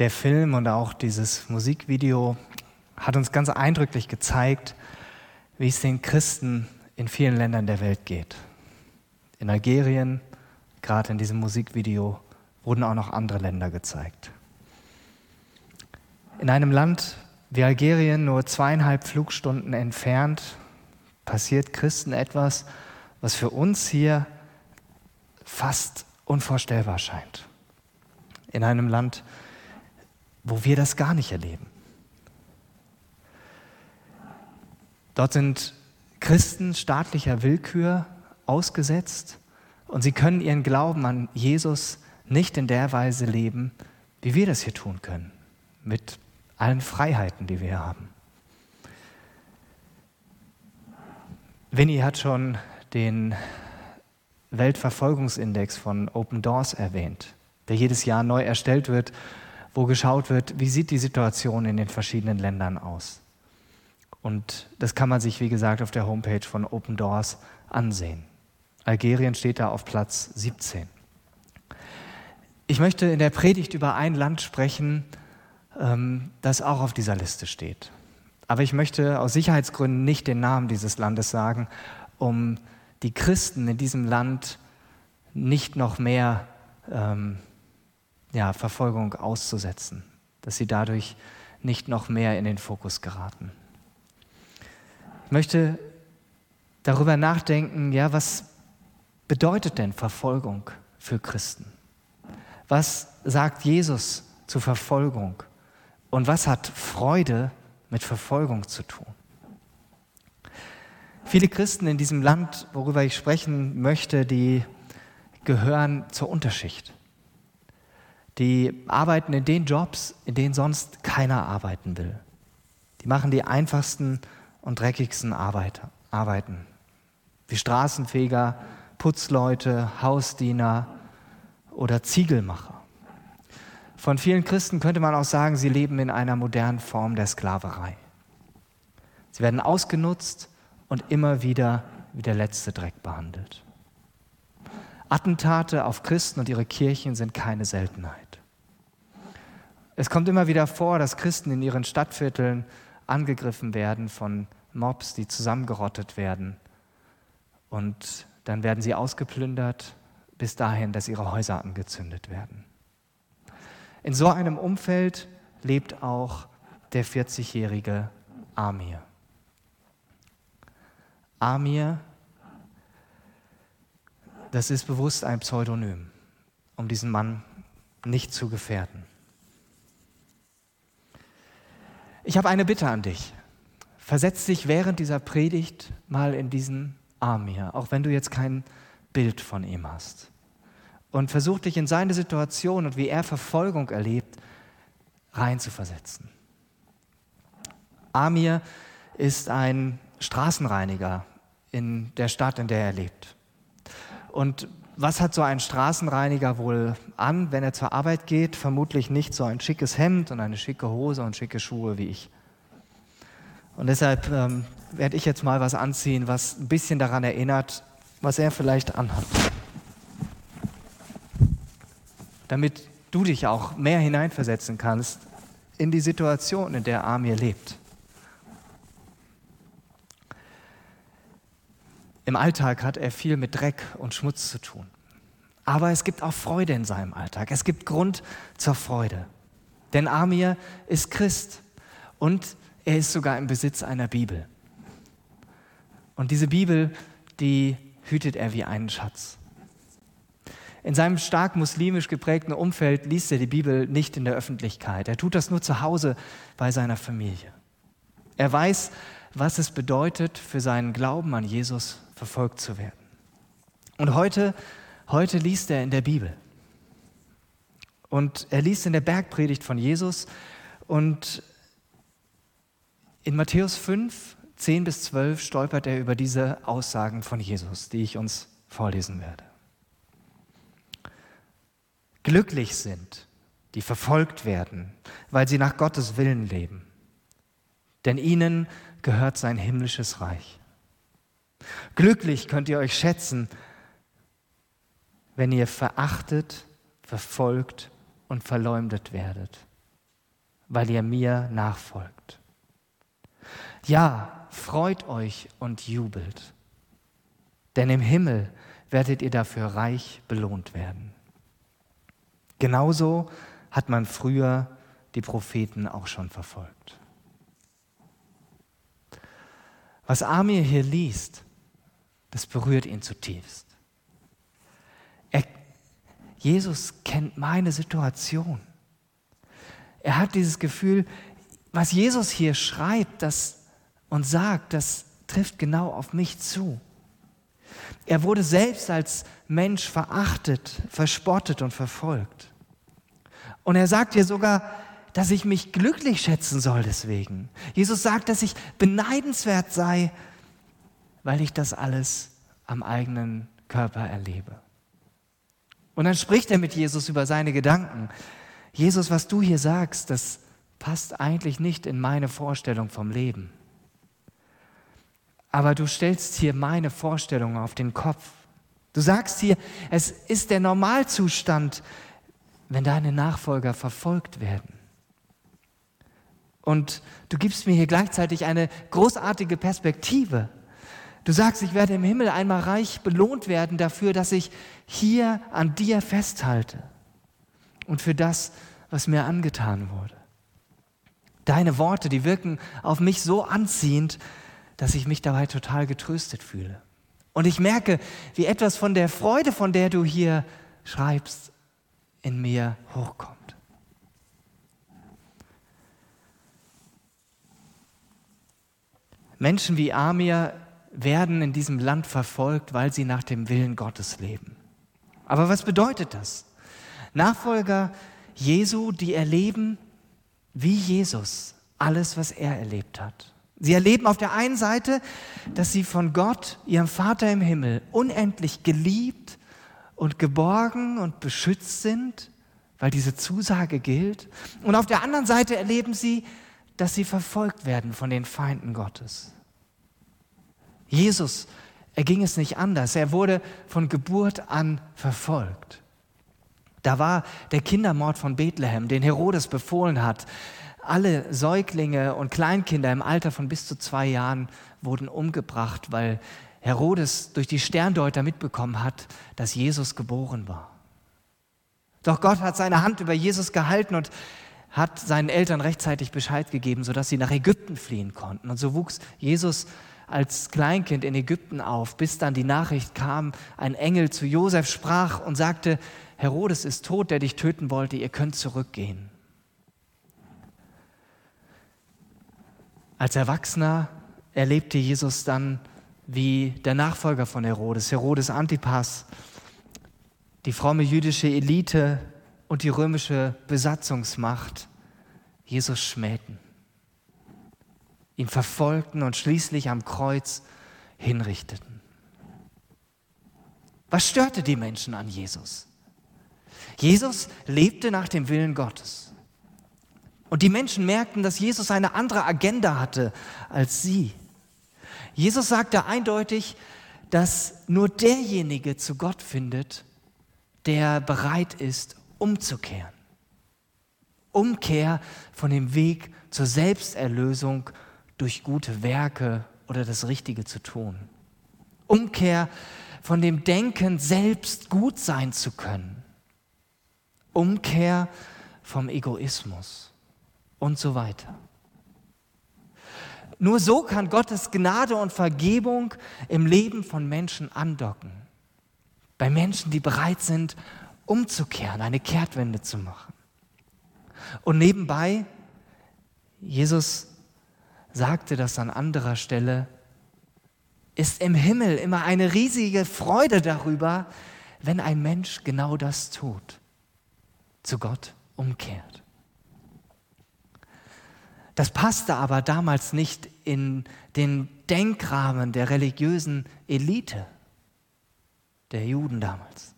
Der Film und auch dieses Musikvideo hat uns ganz eindrücklich gezeigt, wie es den Christen in vielen Ländern der Welt geht. In Algerien, gerade in diesem Musikvideo, wurden auch noch andere Länder gezeigt. In einem Land wie Algerien, nur zweieinhalb Flugstunden entfernt, passiert Christen etwas, was für uns hier fast unvorstellbar scheint. In einem Land, wo wir das gar nicht erleben. Dort sind Christen staatlicher Willkür ausgesetzt und sie können ihren Glauben an Jesus nicht in der Weise leben, wie wir das hier tun können, mit allen Freiheiten, die wir hier haben. Winnie hat schon den Weltverfolgungsindex von Open Doors erwähnt, der jedes Jahr neu erstellt wird, wo geschaut wird, wie sieht die Situation in den verschiedenen Ländern aus. Und das kann man sich, wie gesagt, auf der Homepage von Open Doors ansehen. Algerien steht da auf Platz 17. Ich möchte in der Predigt über ein Land sprechen, ähm, das auch auf dieser Liste steht. Aber ich möchte aus Sicherheitsgründen nicht den Namen dieses Landes sagen, um die Christen in diesem Land nicht noch mehr ähm, ja, Verfolgung auszusetzen, dass sie dadurch nicht noch mehr in den Fokus geraten. Ich möchte darüber nachdenken, ja, was bedeutet denn Verfolgung für Christen? Was sagt Jesus zu Verfolgung? Und was hat Freude mit Verfolgung zu tun? Viele Christen in diesem Land, worüber ich sprechen möchte, die gehören zur Unterschicht. Die arbeiten in den Jobs, in denen sonst keiner arbeiten will. Die machen die einfachsten und dreckigsten Arbeit, Arbeiten. Wie Straßenfeger, Putzleute, Hausdiener oder Ziegelmacher. Von vielen Christen könnte man auch sagen, sie leben in einer modernen Form der Sklaverei. Sie werden ausgenutzt und immer wieder wie der letzte Dreck behandelt. Attentate auf Christen und ihre Kirchen sind keine Seltenheit. Es kommt immer wieder vor, dass Christen in ihren Stadtvierteln angegriffen werden von Mobs, die zusammengerottet werden. Und dann werden sie ausgeplündert bis dahin, dass ihre Häuser angezündet werden. In so einem Umfeld lebt auch der 40-jährige Amir. Amir, das ist bewusst ein Pseudonym, um diesen Mann nicht zu gefährden. Ich habe eine Bitte an dich. Versetz dich während dieser Predigt mal in diesen Amir, auch wenn du jetzt kein Bild von ihm hast und versuch dich in seine Situation und wie er Verfolgung erlebt, reinzuversetzen. Amir ist ein Straßenreiniger in der Stadt, in der er lebt. Und was hat so ein Straßenreiniger wohl an, wenn er zur Arbeit geht? Vermutlich nicht so ein schickes Hemd und eine schicke Hose und schicke Schuhe wie ich. Und deshalb ähm, werde ich jetzt mal was anziehen, was ein bisschen daran erinnert, was er vielleicht anhat damit du dich auch mehr hineinversetzen kannst in die Situation, in der Amir lebt. Im Alltag hat er viel mit Dreck und Schmutz zu tun. Aber es gibt auch Freude in seinem Alltag. Es gibt Grund zur Freude. Denn Amir ist Christ und er ist sogar im Besitz einer Bibel. Und diese Bibel, die hütet er wie einen Schatz. In seinem stark muslimisch geprägten Umfeld liest er die Bibel nicht in der Öffentlichkeit. Er tut das nur zu Hause bei seiner Familie. Er weiß, was es bedeutet, für seinen Glauben an Jesus verfolgt zu werden. Und heute, heute liest er in der Bibel. Und er liest in der Bergpredigt von Jesus und in Matthäus 5, 10 bis 12 stolpert er über diese Aussagen von Jesus, die ich uns vorlesen werde. Glücklich sind, die verfolgt werden, weil sie nach Gottes Willen leben. Denn ihnen gehört sein himmlisches Reich. Glücklich könnt ihr euch schätzen, wenn ihr verachtet, verfolgt und verleumdet werdet, weil ihr mir nachfolgt. Ja, freut euch und jubelt, denn im Himmel werdet ihr dafür reich belohnt werden. Genauso hat man früher die Propheten auch schon verfolgt. Was Amir hier liest, das berührt ihn zutiefst. Er, Jesus kennt meine Situation. Er hat dieses Gefühl, was Jesus hier schreibt das, und sagt, das trifft genau auf mich zu. Er wurde selbst als Mensch verachtet, verspottet und verfolgt. Und er sagt hier sogar, dass ich mich glücklich schätzen soll deswegen. Jesus sagt, dass ich beneidenswert sei, weil ich das alles am eigenen Körper erlebe. Und dann spricht er mit Jesus über seine Gedanken. Jesus, was du hier sagst, das passt eigentlich nicht in meine Vorstellung vom Leben. Aber du stellst hier meine Vorstellung auf den Kopf. Du sagst hier, es ist der Normalzustand, wenn deine Nachfolger verfolgt werden. Und du gibst mir hier gleichzeitig eine großartige Perspektive. Du sagst, ich werde im Himmel einmal reich belohnt werden dafür, dass ich hier an dir festhalte und für das, was mir angetan wurde. Deine Worte, die wirken auf mich so anziehend, dass ich mich dabei total getröstet fühle. Und ich merke, wie etwas von der Freude, von der du hier schreibst, in mir hochkommt. Menschen wie Amir werden in diesem Land verfolgt, weil sie nach dem Willen Gottes leben. Aber was bedeutet das? Nachfolger Jesu, die erleben wie Jesus alles, was er erlebt hat. Sie erleben auf der einen Seite, dass sie von Gott, ihrem Vater im Himmel, unendlich geliebt und geborgen und beschützt sind, weil diese Zusage gilt. Und auf der anderen Seite erleben sie, dass sie verfolgt werden von den Feinden Gottes. Jesus, er ging es nicht anders. Er wurde von Geburt an verfolgt. Da war der Kindermord von Bethlehem, den Herodes befohlen hat. Alle Säuglinge und Kleinkinder im Alter von bis zu zwei Jahren wurden umgebracht, weil Herodes durch die Sterndeuter mitbekommen hat, dass Jesus geboren war. Doch Gott hat seine Hand über Jesus gehalten und hat seinen Eltern rechtzeitig Bescheid gegeben, sodass sie nach Ägypten fliehen konnten. Und so wuchs Jesus als Kleinkind in Ägypten auf, bis dann die Nachricht kam, ein Engel zu Josef sprach und sagte, Herodes ist tot, der dich töten wollte, ihr könnt zurückgehen. Als Erwachsener erlebte Jesus dann, wie der Nachfolger von Herodes, Herodes Antipas, die fromme jüdische Elite und die römische Besatzungsmacht Jesus schmähten, ihn verfolgten und schließlich am Kreuz hinrichteten. Was störte die Menschen an Jesus? Jesus lebte nach dem Willen Gottes. Und die Menschen merkten, dass Jesus eine andere Agenda hatte als sie. Jesus sagte eindeutig, dass nur derjenige zu Gott findet, der bereit ist, umzukehren. Umkehr von dem Weg zur Selbsterlösung durch gute Werke oder das Richtige zu tun. Umkehr von dem Denken, selbst gut sein zu können Umkehr vom Egoismus und so weiter. Nur so kann Gottes Gnade und Vergebung im Leben von Menschen andocken. Bei Menschen, die bereit sind, umzukehren, eine Kehrtwende zu machen. Und nebenbei, Jesus sagte das an anderer Stelle, ist im Himmel immer eine riesige Freude darüber, wenn ein Mensch genau das tut zu Gott umkehrt. Das passte aber damals nicht in den Denkrahmen der religiösen Elite der Juden damals.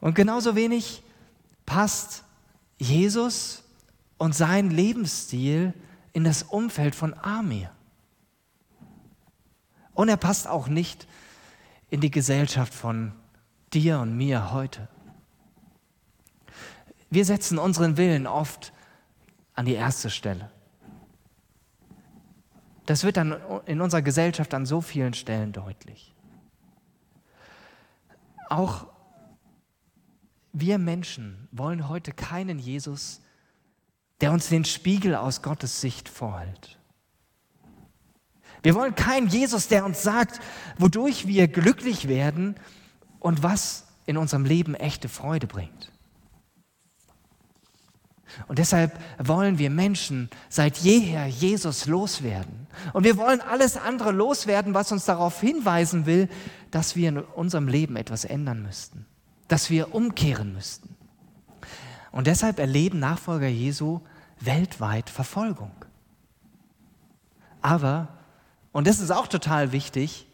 Und genauso wenig passt Jesus und sein Lebensstil in das Umfeld von Amir. Und er passt auch nicht in die Gesellschaft von dir und mir heute. Wir setzen unseren Willen oft an die erste Stelle. Das wird dann in unserer Gesellschaft an so vielen Stellen deutlich. Auch wir Menschen wollen heute keinen Jesus, der uns den Spiegel aus Gottes Sicht vorhält. Wir wollen keinen Jesus, der uns sagt, wodurch wir glücklich werden und was in unserem Leben echte Freude bringt. Und deshalb wollen wir Menschen seit jeher Jesus loswerden. Und wir wollen alles andere loswerden, was uns darauf hinweisen will, dass wir in unserem Leben etwas ändern müssten, dass wir umkehren müssten. Und deshalb erleben Nachfolger Jesu weltweit Verfolgung. Aber, und das ist auch total wichtig,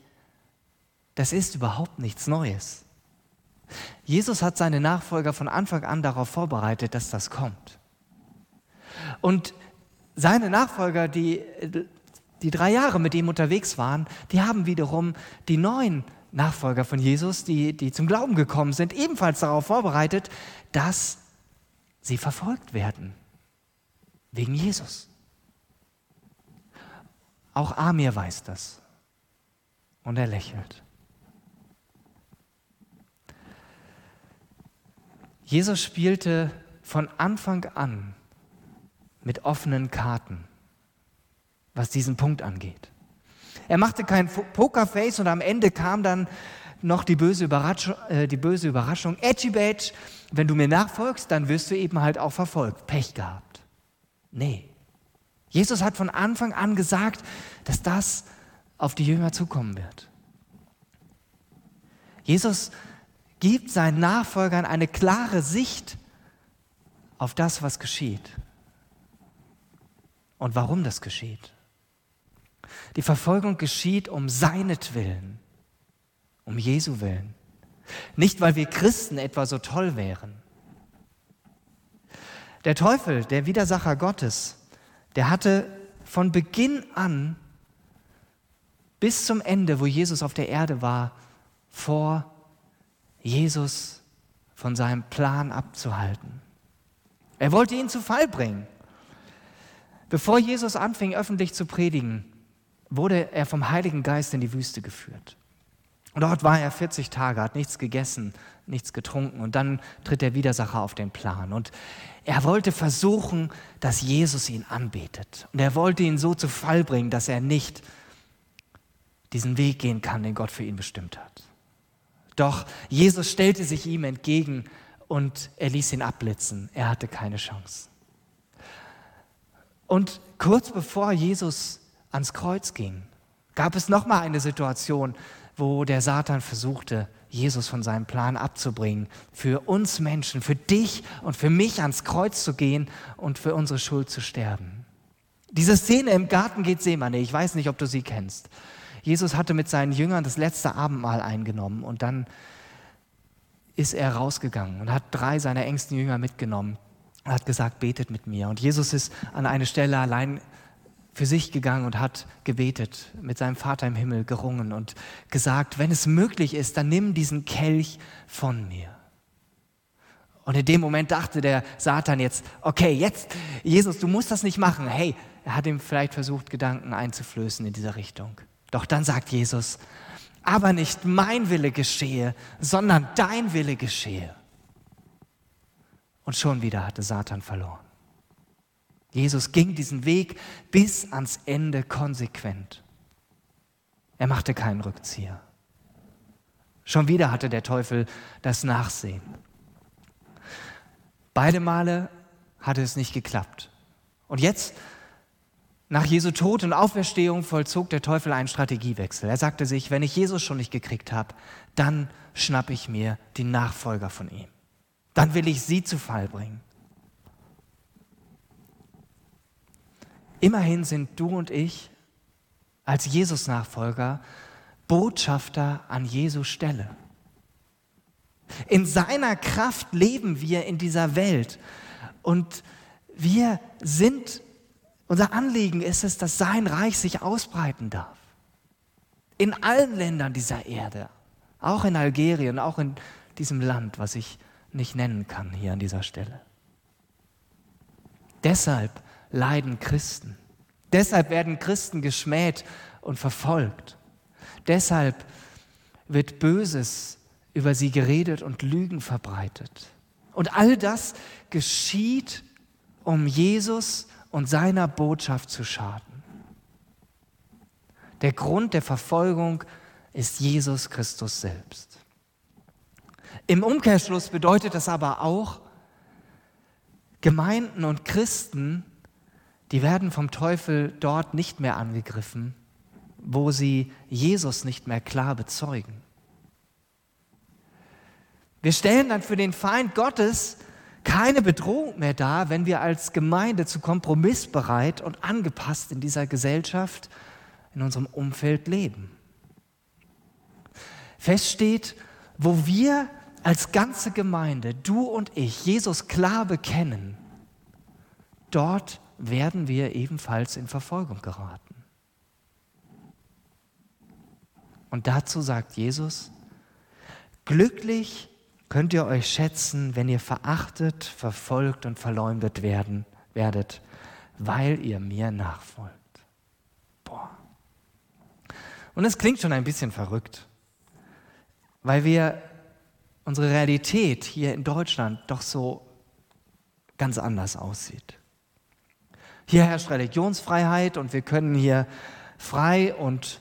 das ist überhaupt nichts Neues. Jesus hat seine Nachfolger von Anfang an darauf vorbereitet, dass das kommt. Und seine Nachfolger, die, die drei Jahre mit ihm unterwegs waren, die haben wiederum die neuen Nachfolger von Jesus, die, die zum Glauben gekommen sind, ebenfalls darauf vorbereitet, dass sie verfolgt werden. Wegen Jesus. Auch Amir weiß das. Und er lächelt. Jesus spielte von Anfang an mit offenen Karten, was diesen Punkt angeht. Er machte kein Pokerface und am Ende kam dann noch die böse Überraschung, äh, die böse Überraschung Edgy wenn du mir nachfolgst, dann wirst du eben halt auch verfolgt. Pech gehabt. Nee. Jesus hat von Anfang an gesagt, dass das auf die Jünger zukommen wird. Jesus gibt seinen Nachfolgern eine klare Sicht auf das, was geschieht und warum das geschieht. Die Verfolgung geschieht um seinetwillen, um Jesu willen. Nicht, weil wir Christen etwa so toll wären. Der Teufel, der Widersacher Gottes, der hatte von Beginn an bis zum Ende, wo Jesus auf der Erde war, vor, Jesus von seinem Plan abzuhalten. Er wollte ihn zu Fall bringen. Bevor Jesus anfing, öffentlich zu predigen, wurde er vom Heiligen Geist in die Wüste geführt. Und dort war er 40 Tage, hat nichts gegessen, nichts getrunken und dann tritt der Widersacher auf den Plan. Und er wollte versuchen, dass Jesus ihn anbetet. Und er wollte ihn so zu Fall bringen, dass er nicht diesen Weg gehen kann, den Gott für ihn bestimmt hat. Doch Jesus stellte sich ihm entgegen und er ließ ihn abblitzen. Er hatte keine Chance. Und kurz bevor Jesus ans Kreuz ging, gab es noch mal eine Situation, wo der Satan versuchte, Jesus von seinem Plan abzubringen, für uns Menschen, für dich und für mich ans Kreuz zu gehen und für unsere Schuld zu sterben. Diese Szene im Garten Gethsemane, ich weiß nicht, ob du sie kennst. Jesus hatte mit seinen Jüngern das letzte Abendmahl eingenommen und dann ist er rausgegangen und hat drei seiner engsten Jünger mitgenommen und hat gesagt, betet mit mir. Und Jesus ist an eine Stelle allein für sich gegangen und hat gebetet, mit seinem Vater im Himmel gerungen und gesagt, wenn es möglich ist, dann nimm diesen Kelch von mir. Und in dem Moment dachte der Satan jetzt, okay, jetzt, Jesus, du musst das nicht machen. Hey, er hat ihm vielleicht versucht, Gedanken einzuflößen in dieser Richtung. Doch dann sagt Jesus, aber nicht mein Wille geschehe, sondern dein Wille geschehe. Und schon wieder hatte Satan verloren. Jesus ging diesen Weg bis ans Ende konsequent. Er machte keinen Rückzieher. Schon wieder hatte der Teufel das Nachsehen. Beide Male hatte es nicht geklappt. Und jetzt, nach Jesu Tod und Auferstehung, vollzog der Teufel einen Strategiewechsel. Er sagte sich, wenn ich Jesus schon nicht gekriegt habe, dann schnappe ich mir die Nachfolger von ihm dann will ich sie zu Fall bringen. Immerhin sind du und ich als Jesus-Nachfolger Botschafter an Jesu Stelle. In seiner Kraft leben wir in dieser Welt und wir sind, unser Anliegen ist es, dass sein Reich sich ausbreiten darf. In allen Ländern dieser Erde, auch in Algerien, auch in diesem Land, was ich nicht nennen kann hier an dieser Stelle. Deshalb leiden Christen. Deshalb werden Christen geschmäht und verfolgt. Deshalb wird Böses über sie geredet und Lügen verbreitet. Und all das geschieht, um Jesus und seiner Botschaft zu schaden. Der Grund der Verfolgung ist Jesus Christus selbst. Im Umkehrschluss bedeutet das aber auch, Gemeinden und Christen, die werden vom Teufel dort nicht mehr angegriffen, wo sie Jesus nicht mehr klar bezeugen. Wir stellen dann für den Feind Gottes keine Bedrohung mehr dar, wenn wir als Gemeinde zu kompromissbereit und angepasst in dieser Gesellschaft, in unserem Umfeld leben. Fest steht, wo wir als ganze Gemeinde, du und ich, Jesus klar bekennen, dort werden wir ebenfalls in Verfolgung geraten. Und dazu sagt Jesus, glücklich könnt ihr euch schätzen, wenn ihr verachtet, verfolgt und verleumdet werden, werdet, weil ihr mir nachfolgt. Boah. Und es klingt schon ein bisschen verrückt, weil wir unsere Realität hier in Deutschland doch so ganz anders aussieht. Hier herrscht Religionsfreiheit und wir können hier frei und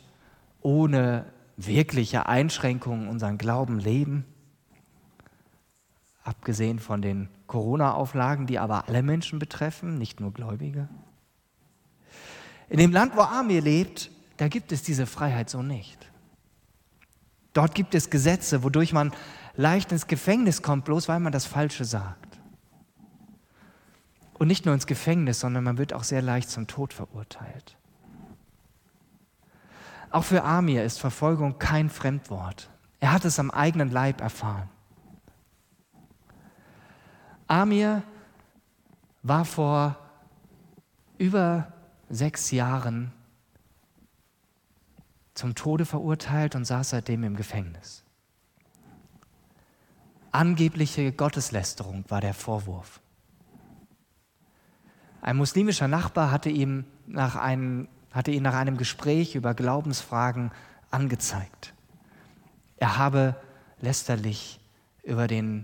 ohne wirkliche Einschränkungen unseren Glauben leben abgesehen von den Corona-Auflagen, die aber alle Menschen betreffen, nicht nur Gläubige. In dem Land, wo Amir lebt, da gibt es diese Freiheit so nicht. Dort gibt es Gesetze, wodurch man leicht ins Gefängnis kommt, bloß weil man das Falsche sagt. Und nicht nur ins Gefängnis, sondern man wird auch sehr leicht zum Tod verurteilt. Auch für Amir ist Verfolgung kein Fremdwort. Er hat es am eigenen Leib erfahren. Amir war vor über sechs Jahren zum Tode verurteilt und saß seitdem im Gefängnis. Angebliche Gotteslästerung war der Vorwurf. Ein muslimischer Nachbar hatte, ihm nach einem, hatte ihn nach einem Gespräch über Glaubensfragen angezeigt. Er habe lästerlich über den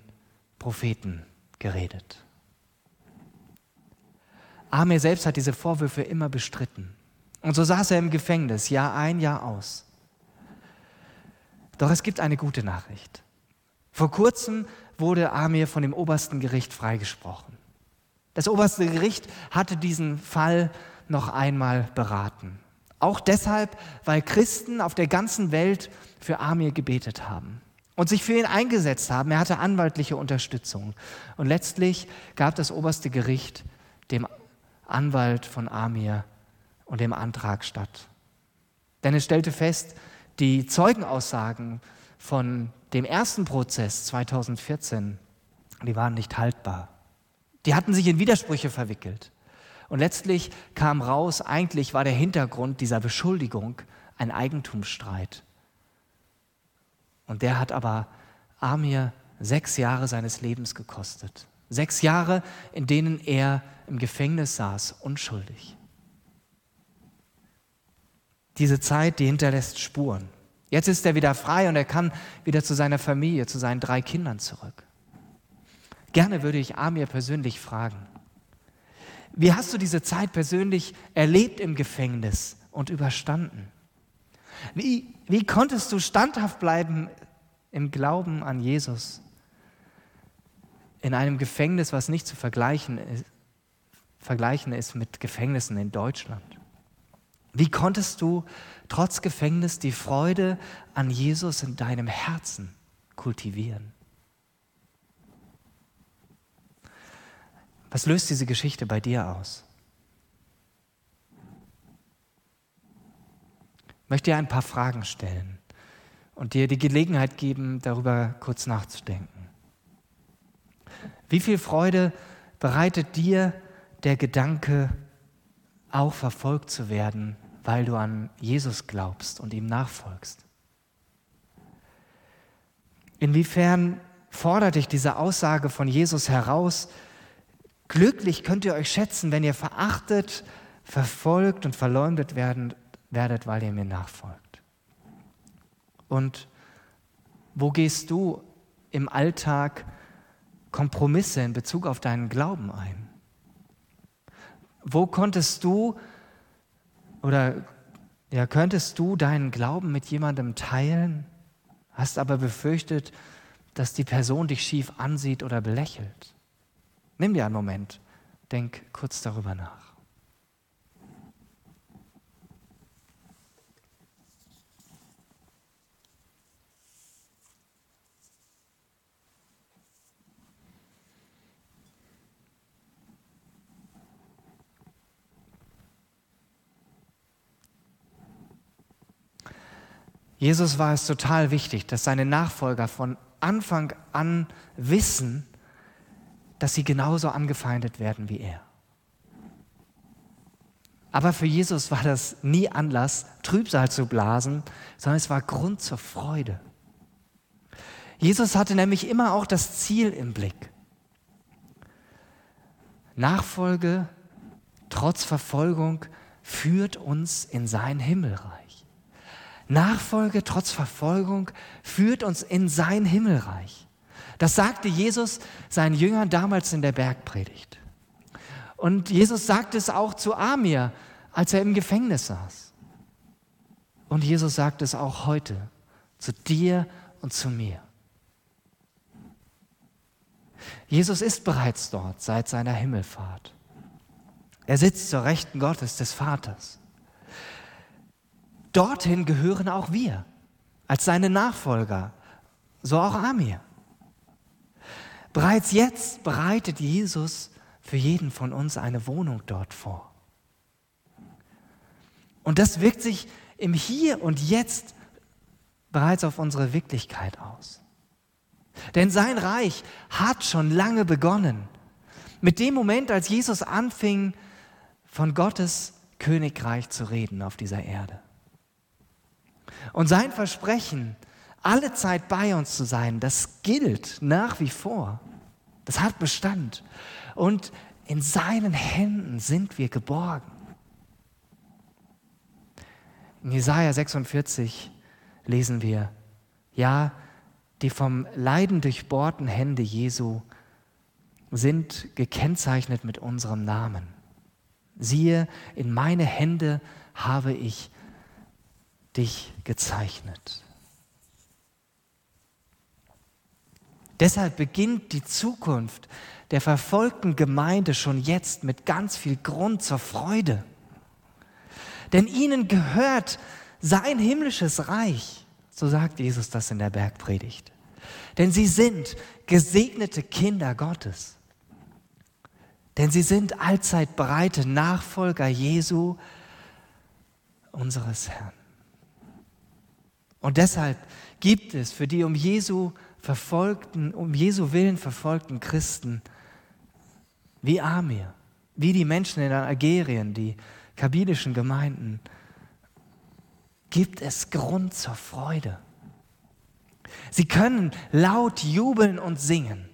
Propheten geredet. Amir selbst hat diese Vorwürfe immer bestritten. Und so saß er im Gefängnis, Jahr ein, Jahr aus. Doch es gibt eine gute Nachricht. Vor kurzem wurde Amir von dem obersten Gericht freigesprochen. Das oberste Gericht hatte diesen Fall noch einmal beraten. Auch deshalb, weil Christen auf der ganzen Welt für Amir gebetet haben und sich für ihn eingesetzt haben. Er hatte anwaltliche Unterstützung. Und letztlich gab das oberste Gericht dem Anwalt von Amir und dem Antrag statt. Denn es stellte fest, die Zeugenaussagen von dem ersten Prozess 2014, die waren nicht haltbar. Die hatten sich in Widersprüche verwickelt. Und letztlich kam raus, eigentlich war der Hintergrund dieser Beschuldigung ein Eigentumsstreit und der hat aber Amir sechs Jahre seines Lebens gekostet. Sechs Jahre, in denen er im Gefängnis saß, unschuldig. Diese Zeit, die hinterlässt Spuren. Jetzt ist er wieder frei und er kann wieder zu seiner Familie, zu seinen drei Kindern zurück. Gerne würde ich Amir persönlich fragen, wie hast du diese Zeit persönlich erlebt im Gefängnis und überstanden? Wie, wie konntest du standhaft bleiben im Glauben an Jesus in einem Gefängnis, was nicht zu vergleichen ist, vergleichen ist mit Gefängnissen in Deutschland? Wie konntest du trotz Gefängnis die Freude an Jesus in deinem Herzen kultivieren? Was löst diese Geschichte bei dir aus? Ich möchte dir ein paar Fragen stellen und dir die Gelegenheit geben, darüber kurz nachzudenken. Wie viel Freude bereitet dir der Gedanke, auch verfolgt zu werden, weil du an Jesus glaubst und ihm nachfolgst? Inwiefern fordert dich diese Aussage von Jesus heraus, Glücklich könnt ihr euch schätzen, wenn ihr verachtet, verfolgt und verleumdet werden, werdet, weil ihr mir nachfolgt. Und wo gehst du im Alltag Kompromisse in Bezug auf deinen Glauben ein? Wo konntest du oder ja, könntest du deinen Glauben mit jemandem teilen, hast aber befürchtet, dass die Person dich schief ansieht oder belächelt? Nimm dir einen Moment, denk kurz darüber nach. Jesus war es total wichtig, dass seine Nachfolger von Anfang an wissen, dass sie genauso angefeindet werden wie er. Aber für Jesus war das nie Anlass, Trübsal zu blasen, sondern es war Grund zur Freude. Jesus hatte nämlich immer auch das Ziel im Blick. Nachfolge trotz Verfolgung führt uns in sein Himmelreich. Nachfolge trotz Verfolgung führt uns in sein Himmelreich. Das sagte Jesus seinen Jüngern damals in der Bergpredigt. Und Jesus sagte es auch zu Amir, als er im Gefängnis saß. Und Jesus sagt es auch heute zu dir und zu mir. Jesus ist bereits dort seit seiner Himmelfahrt. Er sitzt zur Rechten Gottes des Vaters. Dorthin gehören auch wir als seine Nachfolger, so auch Amir. Bereits jetzt bereitet Jesus für jeden von uns eine Wohnung dort vor. Und das wirkt sich im Hier und Jetzt bereits auf unsere Wirklichkeit aus. Denn sein Reich hat schon lange begonnen. Mit dem Moment, als Jesus anfing, von Gottes Königreich zu reden auf dieser Erde. Und sein Versprechen, alle Zeit bei uns zu sein, das gilt nach wie vor. Das hat Bestand. Und in seinen Händen sind wir geborgen. In Jesaja 46 lesen wir: Ja, die vom Leiden durchbohrten Hände Jesu sind gekennzeichnet mit unserem Namen. Siehe, in meine Hände habe ich dich gezeichnet. Deshalb beginnt die Zukunft der verfolgten Gemeinde schon jetzt mit ganz viel Grund zur Freude. Denn ihnen gehört sein himmlisches Reich, so sagt Jesus das in der Bergpredigt. Denn sie sind gesegnete Kinder Gottes. Denn sie sind allzeit breite Nachfolger Jesu, unseres Herrn. Und deshalb gibt es für die um Jesu verfolgten, um Jesu Willen verfolgten Christen wie Amir, wie die Menschen in Algerien, die kabylischen Gemeinden, gibt es Grund zur Freude. Sie können laut jubeln und singen,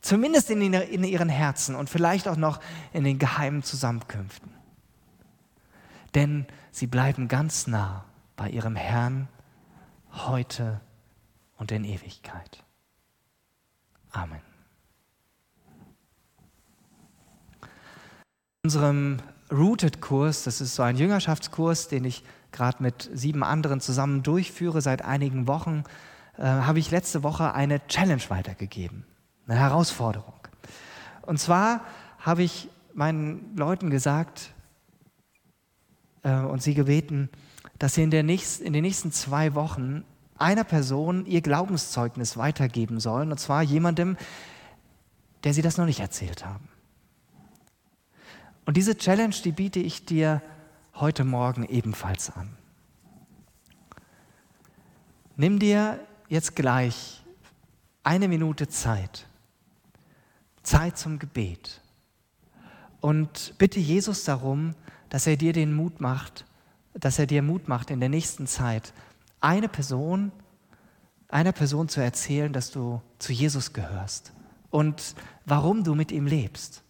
zumindest in, in ihren Herzen und vielleicht auch noch in den geheimen Zusammenkünften. Denn sie bleiben ganz nah bei ihrem Herrn heute und in Ewigkeit. Amen. In unserem Rooted-Kurs, das ist so ein Jüngerschaftskurs, den ich gerade mit sieben anderen zusammen durchführe seit einigen Wochen, äh, habe ich letzte Woche eine Challenge weitergegeben, eine Herausforderung. Und zwar habe ich meinen Leuten gesagt äh, und sie gebeten, dass sie in, nächsten, in den nächsten zwei Wochen einer Person ihr Glaubenszeugnis weitergeben sollen, und zwar jemandem, der sie das noch nicht erzählt haben. Und diese Challenge, die biete ich dir heute Morgen ebenfalls an. Nimm dir jetzt gleich eine Minute Zeit, Zeit zum Gebet und bitte Jesus darum, dass er dir den Mut macht, dass er dir Mut macht in der nächsten Zeit eine Person, einer Person zu erzählen, dass du zu Jesus gehörst und warum du mit ihm lebst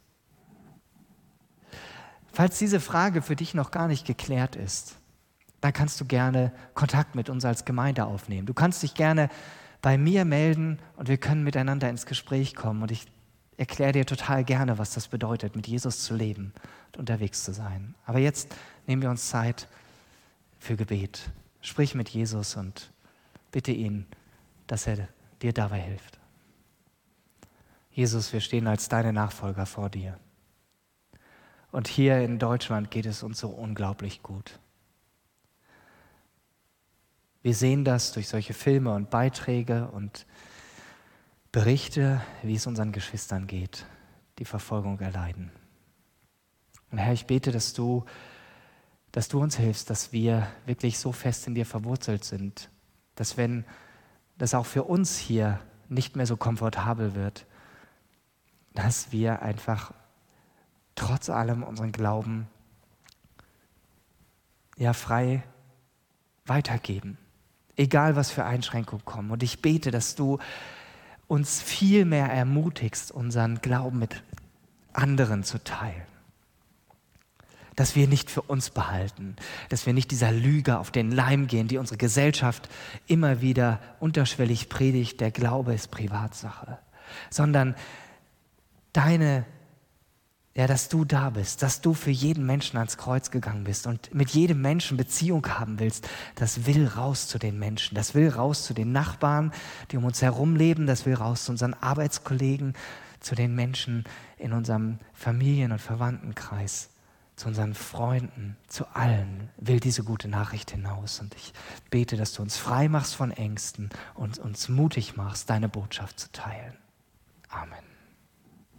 Falls diese Frage für dich noch gar nicht geklärt ist, dann kannst du gerne Kontakt mit uns als Gemeinde aufnehmen. Du kannst dich gerne bei mir melden und wir können miteinander ins Gespräch kommen. Und ich erkläre dir total gerne, was das bedeutet, mit Jesus zu leben und unterwegs zu sein. Aber jetzt nehmen wir uns Zeit für Gebet. Sprich mit Jesus und bitte ihn, dass er dir dabei hilft. Jesus, wir stehen als deine Nachfolger vor dir. Und hier in Deutschland geht es uns so unglaublich gut. Wir sehen das durch solche Filme und Beiträge und Berichte, wie es unseren Geschwistern geht, die Verfolgung erleiden. Und Herr, ich bete, dass du, dass du uns hilfst, dass wir wirklich so fest in dir verwurzelt sind, dass wenn das auch für uns hier nicht mehr so komfortabel wird, dass wir einfach trotz allem unseren Glauben ja frei weitergeben egal was für Einschränkungen kommen. Und ich bete, dass du uns viel mehr ermutigst, unseren Glauben mit anderen zu teilen. Dass wir nicht für uns behalten, dass wir nicht dieser Lüge auf den Leim gehen, die unsere Gesellschaft immer wieder unterschwellig predigt, der Glaube ist Privatsache, sondern deine ja, dass du da bist, dass du für jeden Menschen ans Kreuz gegangen bist und mit jedem Menschen Beziehung haben willst, das will raus zu den Menschen, das will raus zu den Nachbarn, die um uns herum leben, das will raus zu unseren Arbeitskollegen, zu den Menschen in unserem Familien- und Verwandtenkreis, zu unseren Freunden, zu allen will diese gute Nachricht hinaus. Und ich bete, dass du uns frei machst von Ängsten und uns mutig machst, deine Botschaft zu teilen. Amen.